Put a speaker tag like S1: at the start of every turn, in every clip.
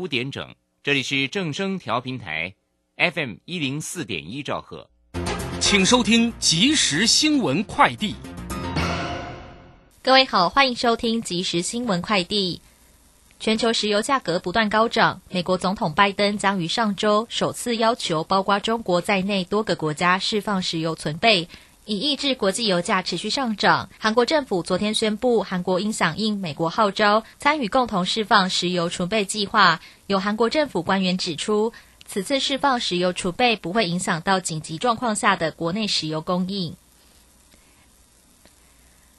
S1: 五点整，这里是正声调频台，FM 一零四点一兆赫，
S2: 请收听即时新闻快递。
S3: 各位好，欢迎收听即时新闻快递。全球石油价格不断高涨，美国总统拜登将于上周首次要求包括中国在内多个国家释放石油存备。以抑制国际油价持续上涨。韩国政府昨天宣布，韩国应响应美国号召，参与共同释放石油储备计划。有韩国政府官员指出，此次释放石油储备不会影响到紧急状况下的国内石油供应。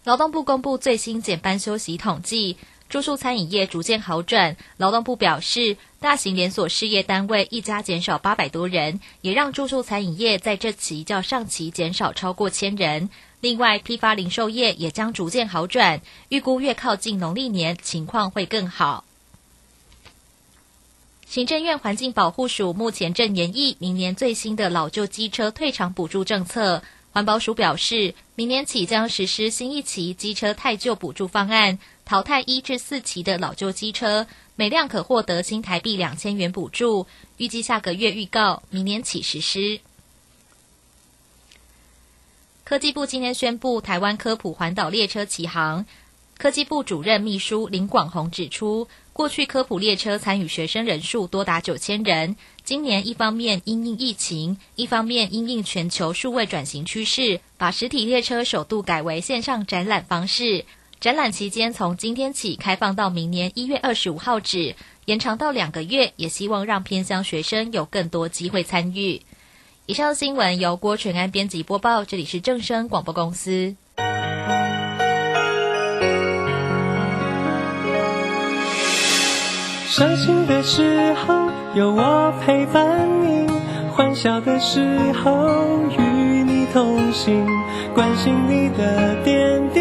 S3: 劳动部公布最新减班休息统计。住宿餐饮业逐渐好转，劳动部表示，大型连锁事业单位一家减少八百多人，也让住宿餐饮业在这期较上期减少超过千人。另外，批发零售业也将逐渐好转，预估越靠近农历年，情况会更好。行政院环境保护署目前正研议明年最新的老旧机车退场补助政策。环保署表示，明年起将实施新一期机车太旧补助方案。淘汰一至四期的老旧机车，每辆可获得新台币两千元补助，预计下个月预告，明年起实施。科技部今天宣布，台湾科普环岛列车启航。科技部主任秘书林广宏指出，过去科普列车参与学生人数多达九千人，今年一方面因应疫情，一方面因应全球数位转型趋势，把实体列车首度改为线上展览方式。展览期间从今天起开放到明年一月二十五号止，延长到两个月，也希望让偏乡学生有更多机会参与。以上新闻由郭全安编辑播报，这里是正声广播公司。
S4: 伤心的时候有我陪伴你，欢笑的时候与你同行，关心你的点点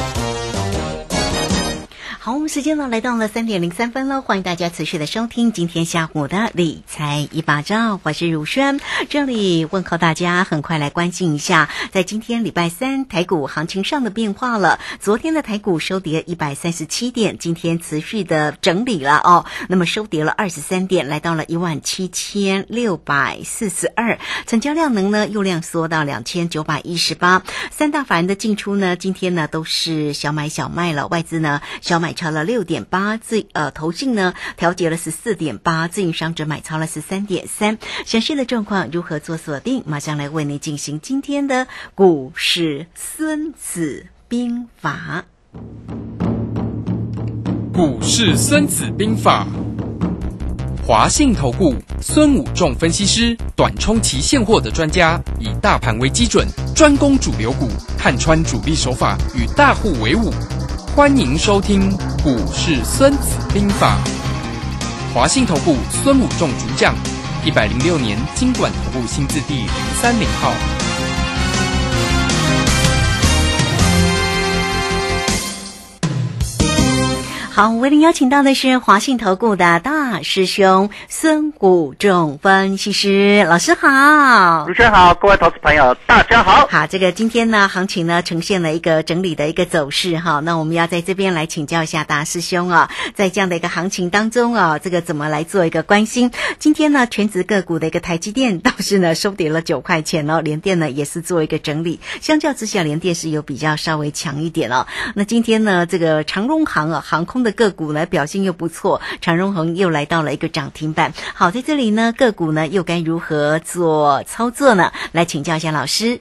S5: 好，我们时间呢来到了三点零三分了，欢迎大家持续的收听今天下午的理财一把照，我是如轩，这里问候大家，很快来关心一下，在今天礼拜三台股行情上的变化了。昨天的台股收跌一百三十七点，今天持续的整理了哦，那么收跌了二十三点，来到了一万七千六百四十二，成交量能呢又量缩到两千九百一十八，三大法人的进出呢，今天呢都是小买小卖了，外资呢小买。超了六点八，自呃投信呢调节了十四点八，自营商则买超了十三点三。详细的状况如何做锁定？马上来为您进行今天的股市孙子兵法。
S2: 股市孙子兵法，华信投顾孙武仲分析师，短冲期现货的专家，以大盘为基准，专攻主流股，看穿主力手法，与大户为伍。欢迎收听《股市孙子兵法》，华信投顾孙武仲主讲，一百零六年经管投顾新字第零三零号。
S5: 好。我为您邀请到的是华信投顾的大师兄孙谷仲分析师老师好。
S6: 主持人好，各位投资朋友大家好。
S5: 好，这个今天呢，行情呢呈现了一个整理的一个走势哈。那我们要在这边来请教一下大师兄啊，在这样的一个行情当中啊，这个怎么来做一个关心？今天呢，全职个股的一个台积电倒是呢收跌了九块钱哦，联电呢也是做一个整理，相较之下，联电是有比较稍微强一点哦。那今天呢，这个长荣航啊，航空的个股呢表现又不错，长荣恒又来到了一个涨停板。好，在这里呢，个股呢又该如何做操作呢？来请教一下老师。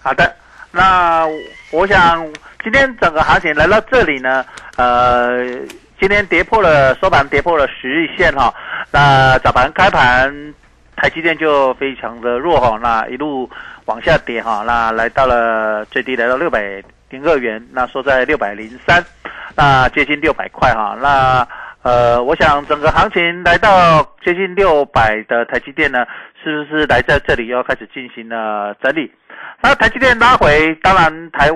S6: 好的，那我想今天整个行情来到这里呢，呃，今天跌破了收盘跌破了十日线哈，那早盘开盘台积电就非常的弱哈，那一路往下跌哈，那来到了最低来到六百零二元，那收在六百零三，那接近六百块哈，那呃，我想整个行情来到接近六百的台积电呢，是不是来在这里又要开始进行了整理？那台积电拉回，当然台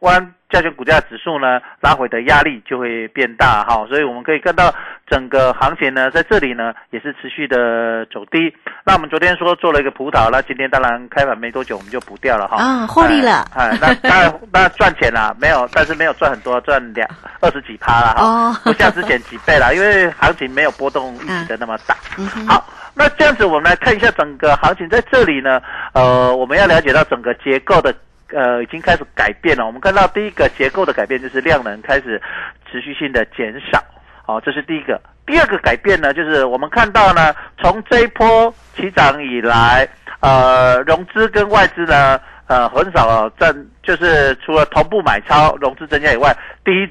S6: 湾加权股价指数呢拉回的压力就会变大哈，所以我们可以看到整个行情呢在这里呢也是持续的走低。那我们昨天说做了一个葡萄，那今天当然开盘没多久我们就补掉了哈。
S5: 啊，获利了。
S6: 哎，那 当然那赚钱了，没有，但是没有赚很多，赚两 二十几趴了哈。
S5: 哦，
S6: 不像之前几倍了，因为行情没有波动预期的那么大。
S5: 嗯
S6: 好，那这样子我们来看一下整个行情在这里呢，呃，我们要了解到整个结构的。呃，已经开始改变了。我们看到第一个结构的改变就是量能开始持续性的减少，好、这是第一个。第二个改变呢，就是我们看到呢，从这一波起涨以来，呃，融资跟外资呢，呃，很少占，就是除了同步买超、融资增加以外，第一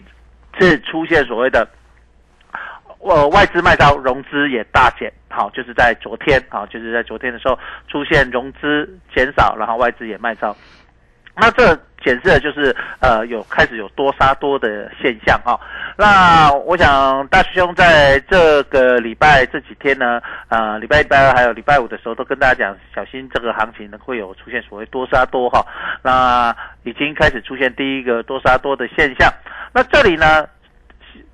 S6: 次出现所谓的。呃，外资卖超，融资也大减，好，就是在昨天，好，就是在昨天的时候出现融资减少，然后外资也卖超，那这显示的就是呃有开始有多杀多的现象哈、那我想大师兄在这个礼拜这几天呢，呃礼拜一、礼拜二还有礼拜五的时候，都跟大家讲，小心这个行情呢会有出现所谓多杀多哈、那已经开始出现第一个多杀多的现象。那这里呢，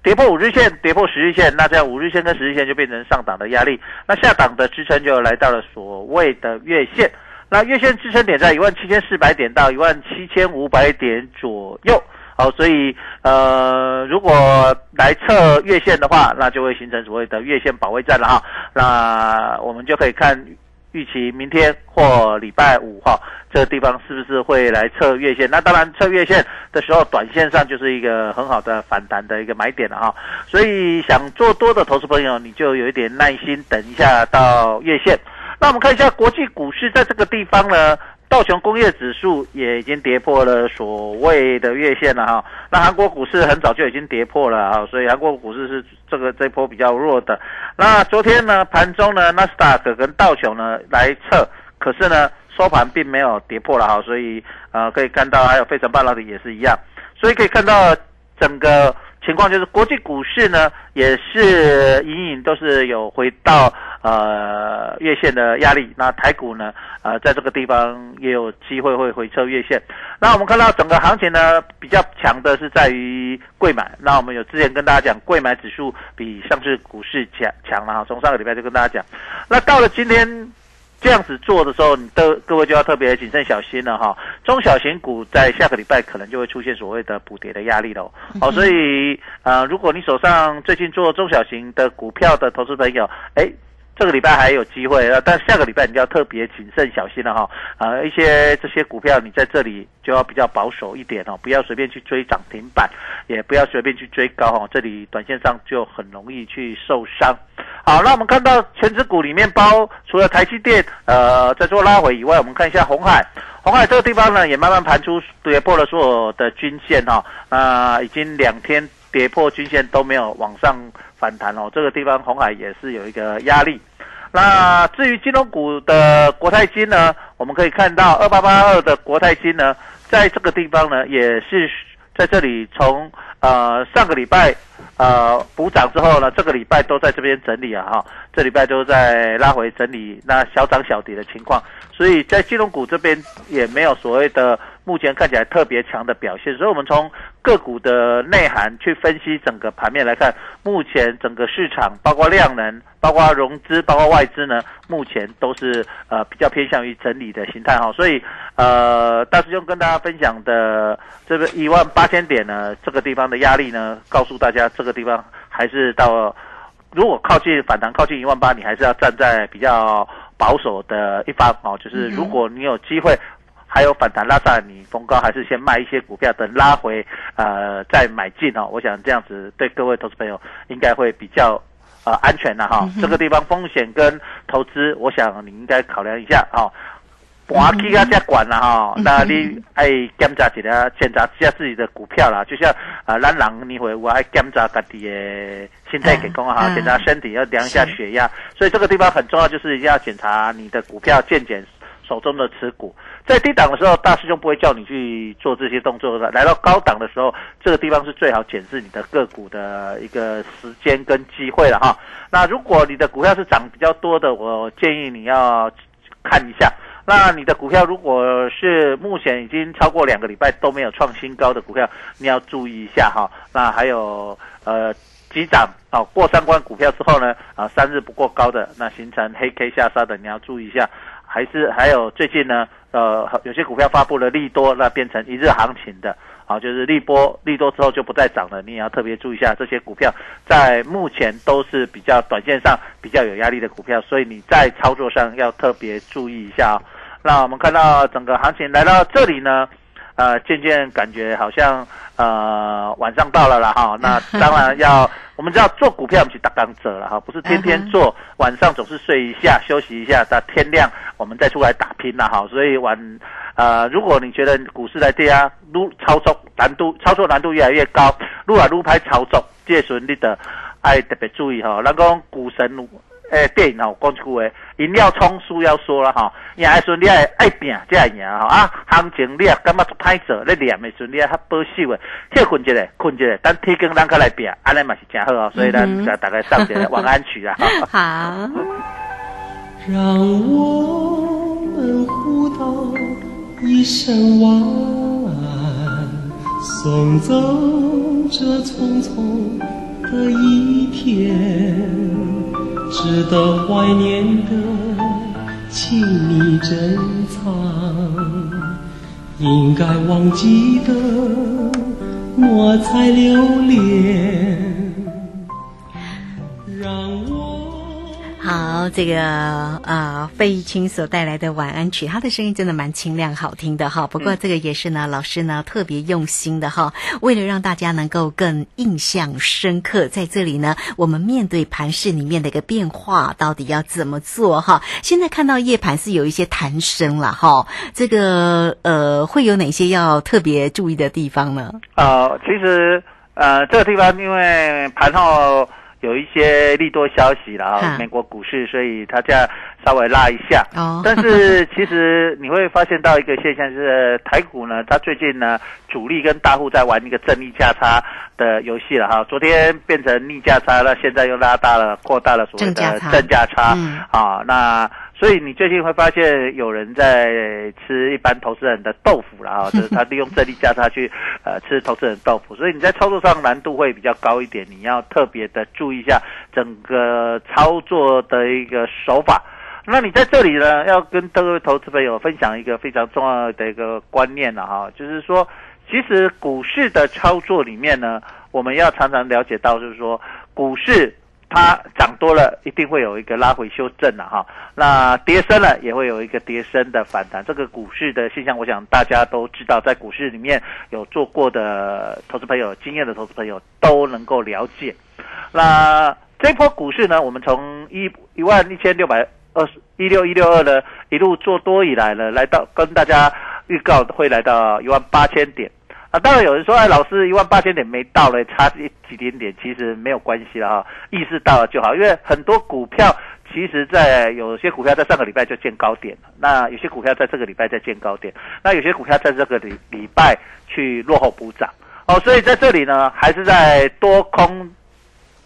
S6: 跌破五日线，跌破十日线，那这样五日线跟十日线就变成上档的压力，那下档的支撑就来到了所谓的月线。那月线支撑点在一万七千四百点到一万七千五百点左右。好，所以呃，如果来测月线的话，那就会形成所谓的月线保卫战了哈。那我们就可以看预期明天或礼拜五哈，这个地方是不是会来测月线？那当然，测月线的时候，短线上就是一个很好的反弹的一个买点了哈。所以想做多的投资朋友，你就有一点耐心，等一下到月线。那我们看一下国际股市在这个地方呢，道琼工业指数也已经跌破了所谓的月线了哈。那韩国股市很早就已经跌破了啊，所以韩国股市是这个这波比较弱的。那昨天呢，盘中呢，纳斯达克跟道琼呢来测，可是呢收盘并没有跌破了哈，所以呃可以看到还有费城半导体也是一样，所以可以看到整个。情况就是国际股市呢，也是隐隐都是有回到呃月线的压力。那台股呢，呃，在这个地方也有机会会回撤月线。那我们看到整个行情呢，比较强的是在于贵买。那我们有之前跟大家讲，贵买指数比上市股市强强了哈。从上个礼拜就跟大家讲，那到了今天。这样子做的时候，你都各位就要特别谨慎小心了哈。中小型股在下个礼拜可能就会出现所谓的补跌的压力喽。好，所以呃，如果你手上最近做中小型的股票的投资朋友，哎。这个礼拜还有机会，啊，但下个礼拜你要特别谨慎小心了哈。啊，一些这些股票你在这里就要比较保守一点哦，不要随便去追涨停板，也不要随便去追高哈，这里短线上就很容易去受伤。好，那我们看到全指股里面包除了台积电呃在做拉回以外，我们看一下红海，红海这个地方呢也慢慢盘出跌破了所有的均线哈，啊，已经两天跌破均线都没有往上反弹哦，这个地方红海也是有一个压力。那至于金融股的国泰金呢，我们可以看到二八八二的国泰金呢，在这个地方呢也是在这里从呃上个礼拜呃补涨之后呢，这个礼拜都在这边整理啊哈，这礼拜都在拉回整理，那小涨小跌的情况，所以在金融股这边也没有所谓的目前看起来特别强的表现。所以，我们从个股的内涵去分析整个盘面来看，目前整个市场，包括量能、包括融资、包括外资呢，目前都是呃比较偏向于整理的形态哈。所以，呃，大师兄跟大家分享的这个一万八千点呢，这个地方的压力呢，告诉大家这个地方还是到。如果靠近反弹靠近一万八，你还是要站在比较保守的一方哦。就是如果你有机会还有反弹拉上，你逢高还是先卖一些股票，等拉回呃再买进哦。我想这样子对各位投资朋友应该会比较呃安全的哈。这个地方风险跟投资，我想你应该考量一下哦。盘起啊，再管了哈，那你爱检查一下，检查一下自己的股票啦。就像啊，咱人你会我爱检查自己的心态给讲哈，检查身体要量一下血压。所以这个地方很重要，就是一定要检查你的股票，健检手中的持股。在低档的时候，大师兄不会叫你去做这些动作的。来到高档的时候，这个地方是最好检视你的个股的一个时间跟机会了哈。那如果你的股票是涨比较多的，我建议你要看一下。那你的股票如果是目前已经超过两个礼拜都没有创新高的股票，你要注意一下哈。那还有呃急涨啊过三关股票之后呢啊三日不过高的那形成黑 K 下杀的你要注意一下。还是还有最近呢呃有些股票发布了利多，那变成一日行情的。好，就是利波利多之后就不再涨了，你也要特别注意一下这些股票，在目前都是比较短线上比较有压力的股票，所以你在操作上要特别注意一下。那我们看到整个行情来到这里呢，呃，渐渐感觉好像呃晚上到了了哈。那 当然要，我们知道做股票我们去打钢者了哈，不是天天做，晚上总是睡一下休息一下，到天亮我们再出来打拼了哈。所以晚。呃，如果你觉得股市在跌啊，撸操作难度操作难度越来越高，撸啊撸拍操作，这时你的爱特别注意哈。那讲股神诶电影吼讲一句话，饮料冲，输要说了哈。赢的时候你爱爱拼，才会赢哈。啊，行情你也感觉歹做，你念的时候你也较保守的，歇困一下，困一下，等天光咱再来拼，安尼嘛是真好哦。所以咱大概上个晚安曲啊。
S3: 好。
S4: 让我们互道。一声晚安，送走这匆匆的一天，值得怀念的，请你珍藏；应该忘记的，莫再留恋。
S5: 好，这个呃，费玉清所带来的晚安曲，他的声音真的蛮清亮好听的哈。不过这个也是呢，老师呢特别用心的哈，为了让大家能够更印象深刻，在这里呢，我们面对盘市里面的一个变化，到底要怎么做哈？现在看到夜盘是有一些弹升了哈，这个呃，会有哪些要特别注意的地方呢？
S6: 呃，其实呃，这个地方因为盘后。有一些利多消息了啊，美国股市，所以它这样稍微拉一下。哦，但是其实你会发现到一个现象，是台股呢，它最近呢，主力跟大户在玩一个正逆价差的游戏了哈。昨天变成逆价差了，现在又拉大了，扩大了所谓的正价差。嗯啊，那。所以你最近会发现有人在吃一般投资人的豆腐了啊，就是他利用这力价差去呃吃投资人豆腐，所以你在操作上难度会比较高一点，你要特别的注意一下整个操作的一个手法。那你在这里呢，要跟各位投资朋友分享一个非常重要的一个观念了哈，就是说，其实股市的操作里面呢，我们要常常了解到，就是说股市。它涨多了，一定会有一个拉回修正了哈。那跌深了，也会有一个跌深的反弹。这个股市的现象，我想大家都知道，在股市里面有做过的投资朋友、经验的投资朋友都能够了解。那这波股市呢，我们从一一万一千六百二十一六一六二呢，一路做多以来呢，来到跟大家预告会来到一万八千点。啊，当然有人说，哎，老师一万八千点没到嘞，差一几点点，其实没有关系了哈，意识到了就好。因为很多股票，其实在有些股票在上个礼拜就见高点了，那有些股票在这个礼拜在见高点，那有些股票在这个礼礼拜去落后补涨，哦，所以在这里呢，还是在多空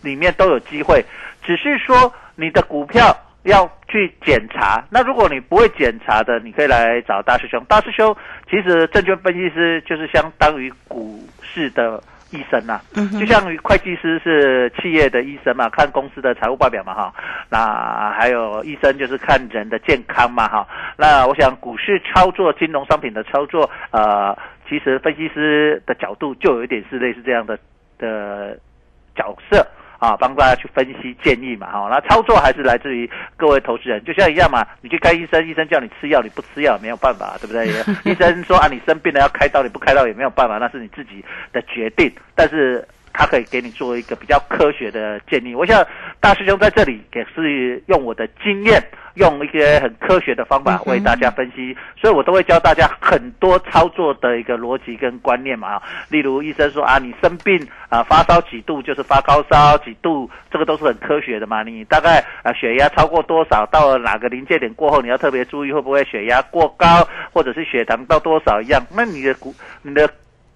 S6: 里面都有机会，只是说你的股票要去检查。那如果你不会检查的，你可以来找大师兄。大师兄其实证券分析师就是相当于股市的医生呐、就像于会计师是企业的医生嘛，看公司的财务报表嘛哈。那还有医生就是看人的健康嘛哈。那我想股市操作、金融商品的操作，呃，其实分析师的角度就有一点是类似这样的的角色。啊，帮大家去分析建议嘛，哈，那操作还是来自于各位投资人，就像一样嘛，你去看医生，医生叫你吃药，你不吃药没有办法，对不对？医生说啊，你生病了要开刀，你不开刀也没有办法，那是你自己的决定，但是他可以给你做一个比较科学的建议。我想大师兄在这里也是用我的经验，用一些很科学的方法为大家分析，所以我都会教大家很多操作的一个逻辑跟观念嘛。例如医生说啊，你生病啊发烧几度就是发高烧几度，这个都是很科学的嘛。你大概啊血压超过多少，到了哪个临界点过后，你要特别注意会不会血压过高，或者是血糖到多少一样。那你的股你的。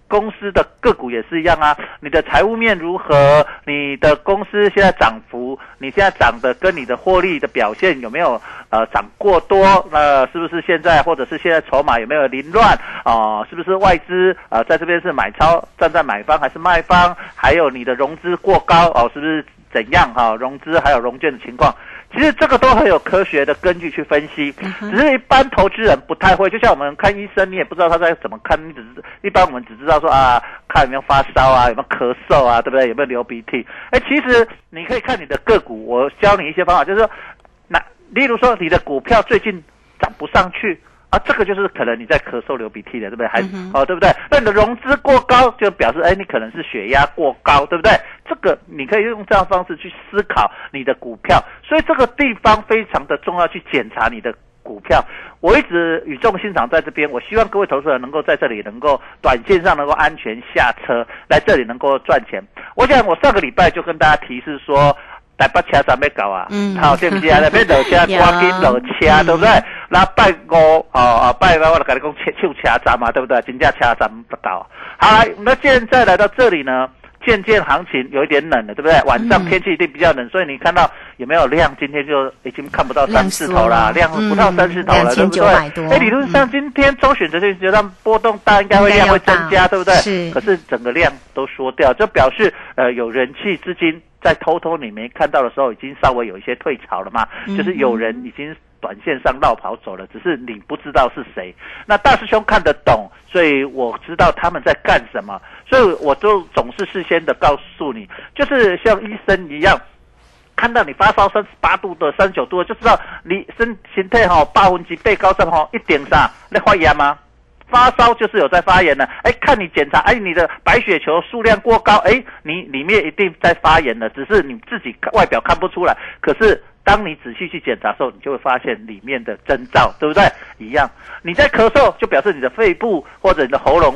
S6: 公司的个股也是一样啊，你的财务面如何？你的公司现在涨幅，你现在涨的跟你的获利的表现有没有呃涨过多？那是不是现在或者是现在筹码有没有凌乱啊、是不是外资呃在这边是买超站在买方还是卖方？还有你的融资过高哦，是不是怎样哈、融资还有融券的情况？其实这个都很有科学的根据去分析，只是一般投资人不太会。就像我们看医生，你也不知道他在怎么看，你只是一般我们只知道说啊，看有没有发烧啊，有没有咳嗽啊，对不对？有没有流鼻涕？哎，其实你可以看你的个股，我教你一些方法，就是说，那例如说你的股票最近涨不上去。啊，这个就是可能你在咳嗽、流鼻涕的，对不对？还、哦，对不对？那你的融资过高，就表示哎，你可能是血压过高，对不对？这个你可以用这样的方式去思考你的股票，所以这个地方非常的重要，去检查你的股票。我一直语重心长在这边，我希望各位投资人能够在这里能够短线上能够安全下车，来这里能够赚钱。我想我上个礼拜就跟大家提示说。台北车站要搞啊，
S5: 嗯
S6: 好、对不对啊？那边落车，赶紧落车，对不对？那拜五哦哦，拜五我就跟你讲，车就车站嘛，对不对？真正车站不到。好，那现在来到这里呢，渐渐行情有一点冷了，对不对？晚上天气一定比较冷，所以你看到有没有量？今天就已经看不到三四头啦，量
S5: 量
S6: 不到三四头了，
S5: 嗯
S6: 对不对
S5: 2900多？
S6: 哎，理论上今天周选择性阶段波动大，应该会量会增加，对不对？
S5: 是
S6: 可是整个量都缩掉，就表示呃有人气资金在偷偷你没看到的时候，已经稍微有一些退潮了嘛，就是有人已经。短线上绕跑走了，只是你不知道是谁。那大师兄看得懂，所以我知道他们在干什么，所以我都总是事先的告诉你，就是像医生一样，看到你发烧三十八度的、三十九度的，就知道你身身体哈八分之八高症哈一点啥，那发炎吗？发烧就是有在发炎了，哎，看你检查，哎，你的白血球数量过高，哎，你里面一定在发炎了，只是你自己外表看不出来。可是当你仔细去检查的时候，你就会发现里面的征兆，对不对？一样，你在咳嗽，就表示你的肺部或者你的喉咙，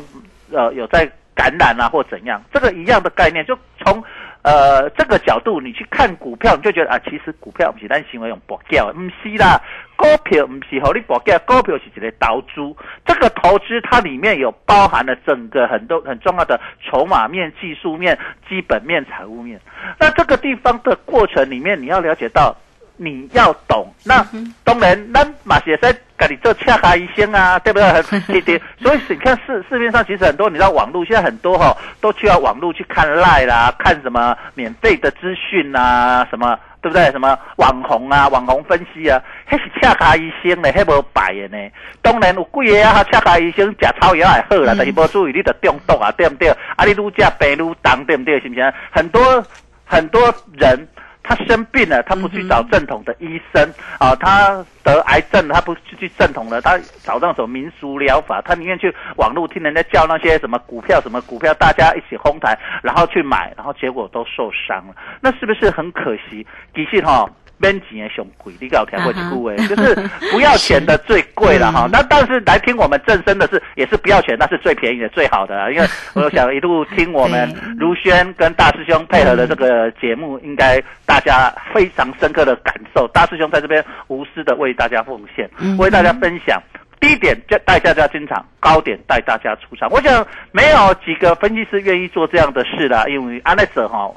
S6: 呃，有在感染啊，或怎样，这个一样的概念，就从。呃，这个角度你去看股票，你就觉得啊，其实股票不是咱行为用博掉，不是啦，股票不是和你博掉，股票是一个投资。这个投资它里面有包含了整个很多很重要的筹码面、技术面、基本面、财务面。那这个地方的过程里面，你要了解到。你要懂，那当然，那马先生你做恰卡医生啊，对不对？很对对，所以你看市市面上其实很多，你知道网络现在很多哈、都去要网络去看赖啦，看什么免费的资讯啊，什么对不对？什么网红啊，网红分析啊，那是恰卡医生呢，迄无白的呢。当然有贵的啊，恰卡医生食草药也好啦，但是无注意你就中毒啊，对不对？啊，你愈食病愈重，对不对？是不是？很多很多人。他生病了，他不去找正统的医生啊，他得癌症，他不去去正统的，他找那种民俗疗法，他宁愿去网络听人家叫那些什么股票什么股票，大家一起哄抬，然后去买，然后结果都受伤了，那是不是很可惜？其实哈。免钱的上贵，你有听过一句话，就是不要钱的最贵了 哈。那但是来听我们正声的是也是不要钱，那是最便宜的、最好的啦。因为 我想一路听我们卢轩跟大师兄配合的这个节目，应该大家非常深刻的感受。大师兄在这边无私的为大家奉献，为大家分享。低点就带大家进场，高点带大家出场。我想没有几个分析师愿意做这样的事啦，因为安内者哈，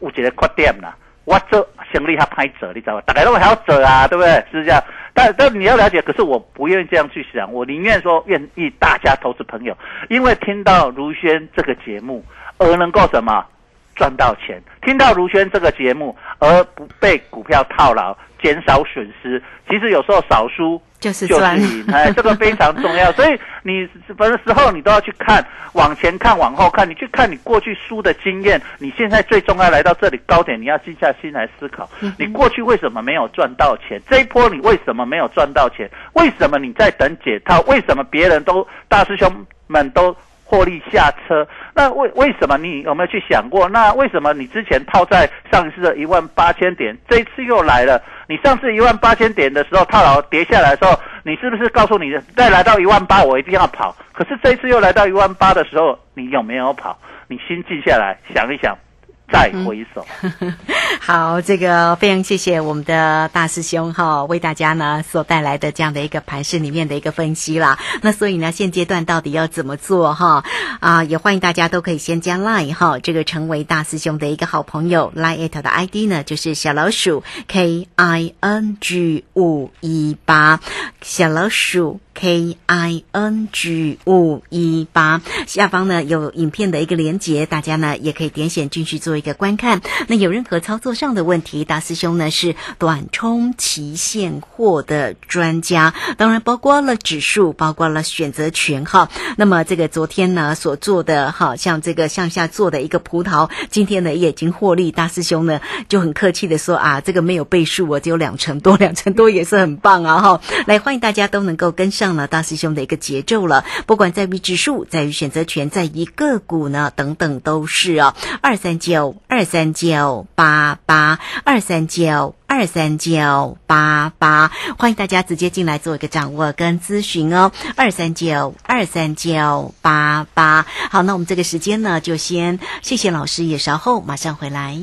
S6: 有一个缺点啦。我做行李还拍折，你知道吗？大概都还要折啊，对不对？是这样。但但你要了解，可是我不愿意这样去想，我宁愿说愿意大家投资朋友，因为听到如轩这个节目而能够什么赚到钱，听到如轩这个节目而不被股票套牢，减少损失。其实有时候少输
S5: 就是
S6: 就是
S5: 赚。
S6: 赢，哎，这个非常重要。所以你什么时候你都要去看，往前看，往后看，你去看你过去输的经验。你现在最重要来到这里高点，你要静下心来思考，你过去为什么没有赚到钱？这一波你为什么没有赚到钱？为什么你在等解套？为什么别人都大师兄们都？获利下车，那为为什么你有没有去想过？那为什么你之前套在上一次的一万八千点，这一次又来了？你上次一万八千点的时候套牢跌下来的时候，你是不是告诉你再来到一万八我一定要跑？可是这一次又来到一万八的时候，你有没有跑？你心静下来想一想，再回首。
S5: 好，这个非常谢谢我们的大师兄哈，为大家呢所带来的这样的一个盘势里面的一个分析啦。那所以呢，现阶段到底要怎么做哈？啊，也欢迎大家都可以先加 Line 哈，这个成为大师兄的一个好朋友。Line it 的 ID 呢就是小老鼠 K I N G 五一八，小老鼠 K I N G 五一八。下方呢有影片的一个连接，大家呢也可以点选进去做一个观看。那有任何操作上的问题，大师兄呢是短冲期现货的专家，当然包括了指数，包括了选择权哈。那么这个昨天呢所做的哈，像这个向下做的一个葡萄，今天呢也已经获利。大师兄呢就很客气的说啊，这个没有倍数，我只有两成多，两成多也是很棒啊哈。来，欢迎大家都能够跟上上了大师兄的一个节奏了，不管在于指数，在于选择权，在于个股呢等等都是哦。二三九二三九八八二三九。二三九八八，欢迎大家直接进来做一个掌握跟咨询哦。二三九二三九八八，好，那我们这个时间呢，就先谢谢老师，也稍后马上回来。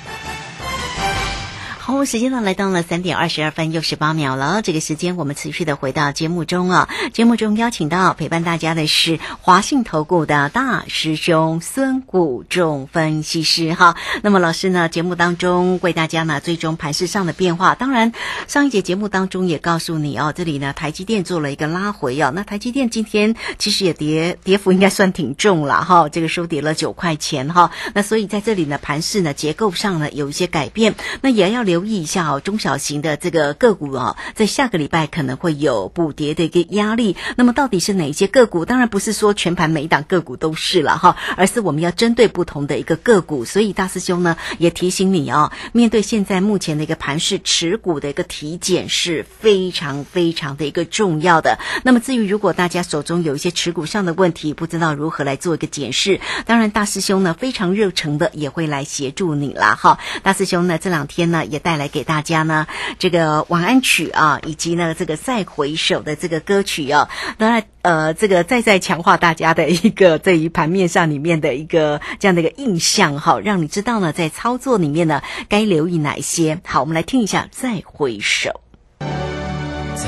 S5: 好，时间呢来到了三点二十二分又十八秒了。这个时间我们持续的回到节目中啊。节目中邀请到陪伴大家的是华信投顾的大师兄孙谷仲分析师哈。那么老师呢，节目当中为大家呢追踪盘市上的变化。当然，上一节节目当中也告诉你哦，这里呢台积电做了一个拉回哦。那台积电今天其实也跌跌幅应该算挺重了哈，这个收跌了九块钱哈。那所以在这里呢盘市呢结构上呢有一些改变，那也要留意一下哦，中小型的这个个股哦，在下个礼拜可能会有补跌的一个压力。那么到底是哪一些个股？当然不是说全盘每一档个股都是了哈，而是我们要针对不同的一个个股。所以大师兄呢也提醒你哦，面对现在目前的一个盘势，持股的一个体检是非常非常的一个重要的。那么至于如果大家手中有一些持股上的问题，不知道如何来做一个检视，当然大师兄呢非常热诚的也会来协助你啦哈。大师兄呢这两天呢也带来给大家呢这个晚安曲啊，以及呢这个再回首的这个歌曲啊，当然呃这个再再强化大家的一个对于盘面上里面的一个这样的一个印象哈，让你知道呢在操作里面呢该留意哪一些。好，我们来听一下再回首。
S4: 再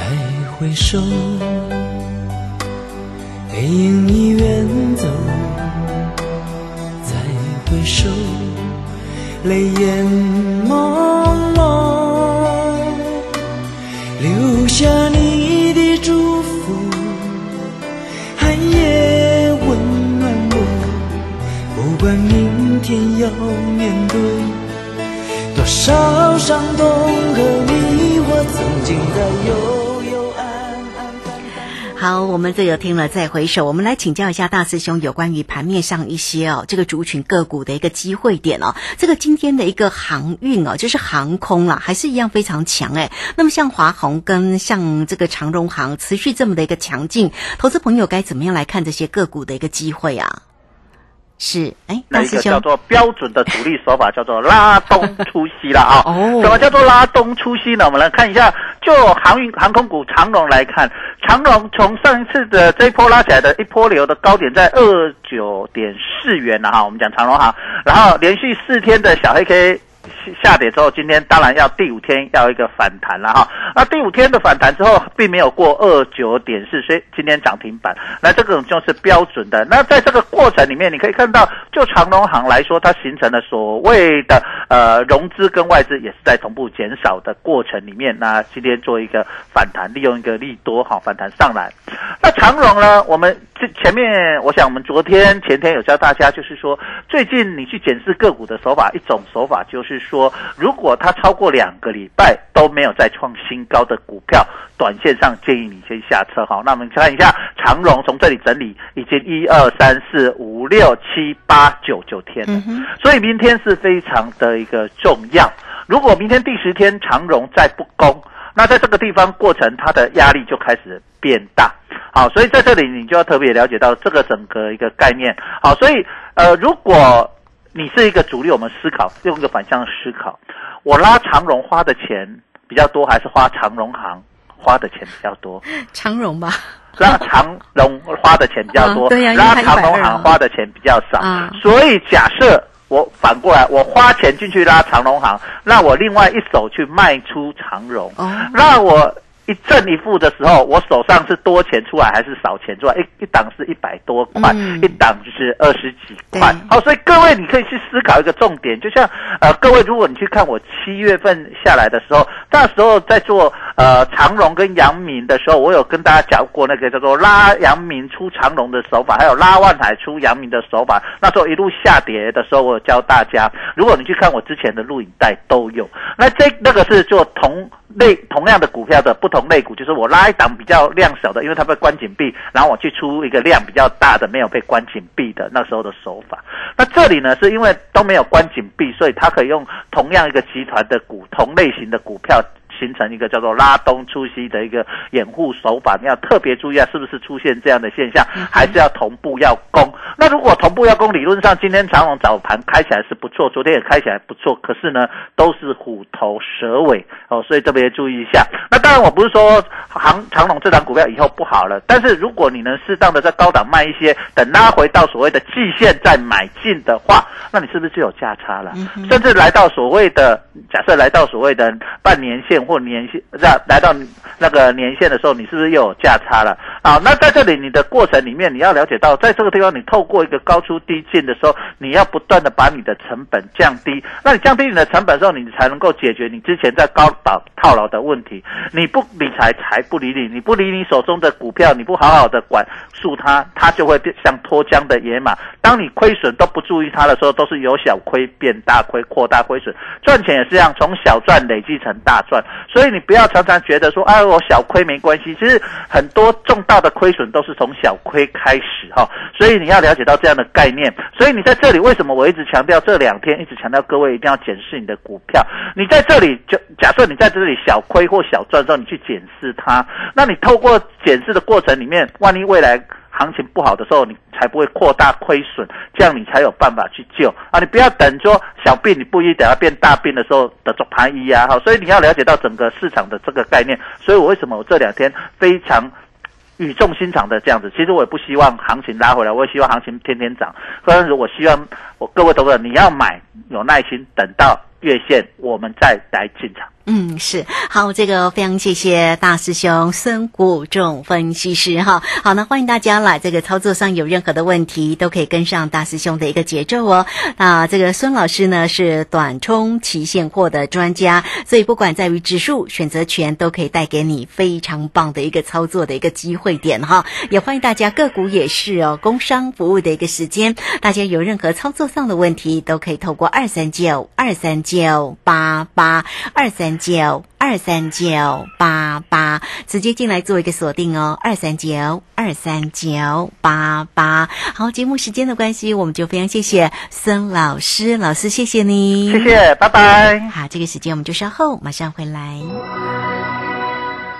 S4: 回首，背影已远走。再回首，泪眼朦面对多少伤痛和迷惑，曾经的幽幽暗暗。
S5: 好，我们这个听了再回首，我们来请教一下大师兄有关于盘面上一些哦，这个族群个股的一个机会点哦。这个今天的一个航运哦，就是航空啦，还是一样非常强哎。那么像华虹跟像这个长荣航持续这么的一个强劲，投资朋友该怎么样来看这些个股的一个机会啊？是，哎，
S6: 那一个叫，做标准的主力手法，叫做拉东出西了啊。
S5: 哦
S6: 什么叫做拉东出西呢？我们来看一下，就航运航空股长龙来看，长龙从上一次的这一波拉起来的一波流的高点在二九点四元了哈，我们讲长龙哈，然后连续四天的小黑 K。下跌之后，今天当然要第五天要一个反弹了哈。那第五天的反弹之后，并没有过二九点四，所以今天涨停板。那这种就是标准的。那在这个过程里面，你可以看到，就长隆行来说，它形成了所谓的呃融资跟外资也是在同步减少的过程里面。那今天做一个反弹，利用一个利多哈反弹上来。那长荣呢，我们这前面我想我们昨天前天有教大家，就是说最近你去检视个股的手法，一种手法就是说，如果它超过两个礼拜都没有再创新高的股票，短线上建议你先下车哈。那我们看一下长荣从这里整理，已经一二三四五六七八九九天了，所以明天是非常的一个重要。如果明天第十天长荣再不攻，那在这个地方过程，它的压力就开始变大。好，所以在这里你就要特别了解到这个整个一个概念。好，所以呃，如果你是一个主力，我们思考用一个反向思考，我拉长荣花的钱比较多，还是花长荣行花的钱比较多？
S5: 长荣吧，
S6: 拉长荣花的钱比较多，拉长荣
S5: 120啊
S6: 行花的钱比较少。
S5: 啊
S6: 所以假设我反过来，我花钱进去拉长荣行，那我另外一手去卖出长荣，
S5: 哦
S6: 那我。一正一负的时候，我手上是多钱出来还是少钱出来？一一档是一百多块，
S5: 嗯
S6: 一档就是二十几块。好，所以各位你可以去思考一个重点，就像呃，各位如果你去看我七月份下来的时候，那时候在做呃长荣跟阳明的时候，我有跟大家讲过那个叫做拉阳明出长荣的手法，还有拉万海出阳明的手法。那时候一路下跌的时候，我有教大家，如果你去看我之前的录影带都有。那这那个是做同类同样的股票的不同类股，就是我拉一档比较量小的，因为它被关紧闭，然后我去出一个量比较大的没有被关紧闭的那时候的手法。那这里呢，是因为都没有关紧闭，所以它可以用同样一个集团的股同类型的股票。形成一个叫做拉东出西的一个掩护手法，你要特别注意啊，是不是出现这样的现象，还是要同步要攻？那如果同步要攻，理论上今天长隆早盘开起来是不错，昨天也开起来不错，可是呢都是虎头蛇尾哦，所以特别注意一下。那当然我不是说长长隆这档股票以后不好了，但是如果你能适当的在高档卖一些，等拉回到所谓的季线再买进的话，那你是不是就有价差了？甚至来到所谓的假设来到所谓的半年线或年线，来来到那个年限的时候，你是不是又有价差了？好，那在这里你的过程里面，你要了解到，在这个地方你透过一个高出低进的时候，你要不断的把你的成本降低。那你降低你的成本的时候，你才能够解决你之前在高档套牢的问题。你不理财，财不理你；你不理你手中的股票，你不好好的管束它，它就会变像脱缰的野马。当你亏损都不注意它的时候，都是由小亏变大亏，扩大亏损。赚钱也是这样，从小赚累积成大赚。所以你不要常常觉得说，哎，小亏没关系。其实很多重大的亏损都是从小亏开始哈。所以你要了解到这样的概念。所以你在这里为什么我一直强调这两天一直强调各位一定要检视你的股票。你在这里就假设你在这里小亏或小赚的时候，你去检视它。那你透过检视的过程里面，万一未来行情不好的时候，你才不会扩大亏损，这样你才有办法去救啊！你不要等说小病，你不一等它变大病的时候的做盘一啊！哈，所以你要了解到整个市场的这个概念。所以我为什么我这两天非常。语重心长的这样子，其实我也不希望行情拉回来，我也希望行情天天涨。但是我希望我各位投资者，你要买有耐心，等到月线我们再来进场。
S5: 嗯，是好，这个非常谢谢大师兄孙谷仲分析师哈。好，那欢迎大家来这个操作上有任何的问题，都可以跟上大师兄的一个节奏哦。那这个孙老师呢是短冲期现货的专家，所以不管在于指数选择权，都可以带给你非常棒的一个操作的一个机会点哈。也欢迎大家个股也是哦，工商服务的一个时间，大家有任何操作上的问题，都可以透过二三九二三九。九八八二三九二三九八八，直接进来做一个锁定哦，二三九二三九八八。好，节目时间的关系，我们就非常谢谢孙老师，老师谢谢你，
S6: 谢谢，拜拜。
S5: 好，这个时间我们就稍后马上回来。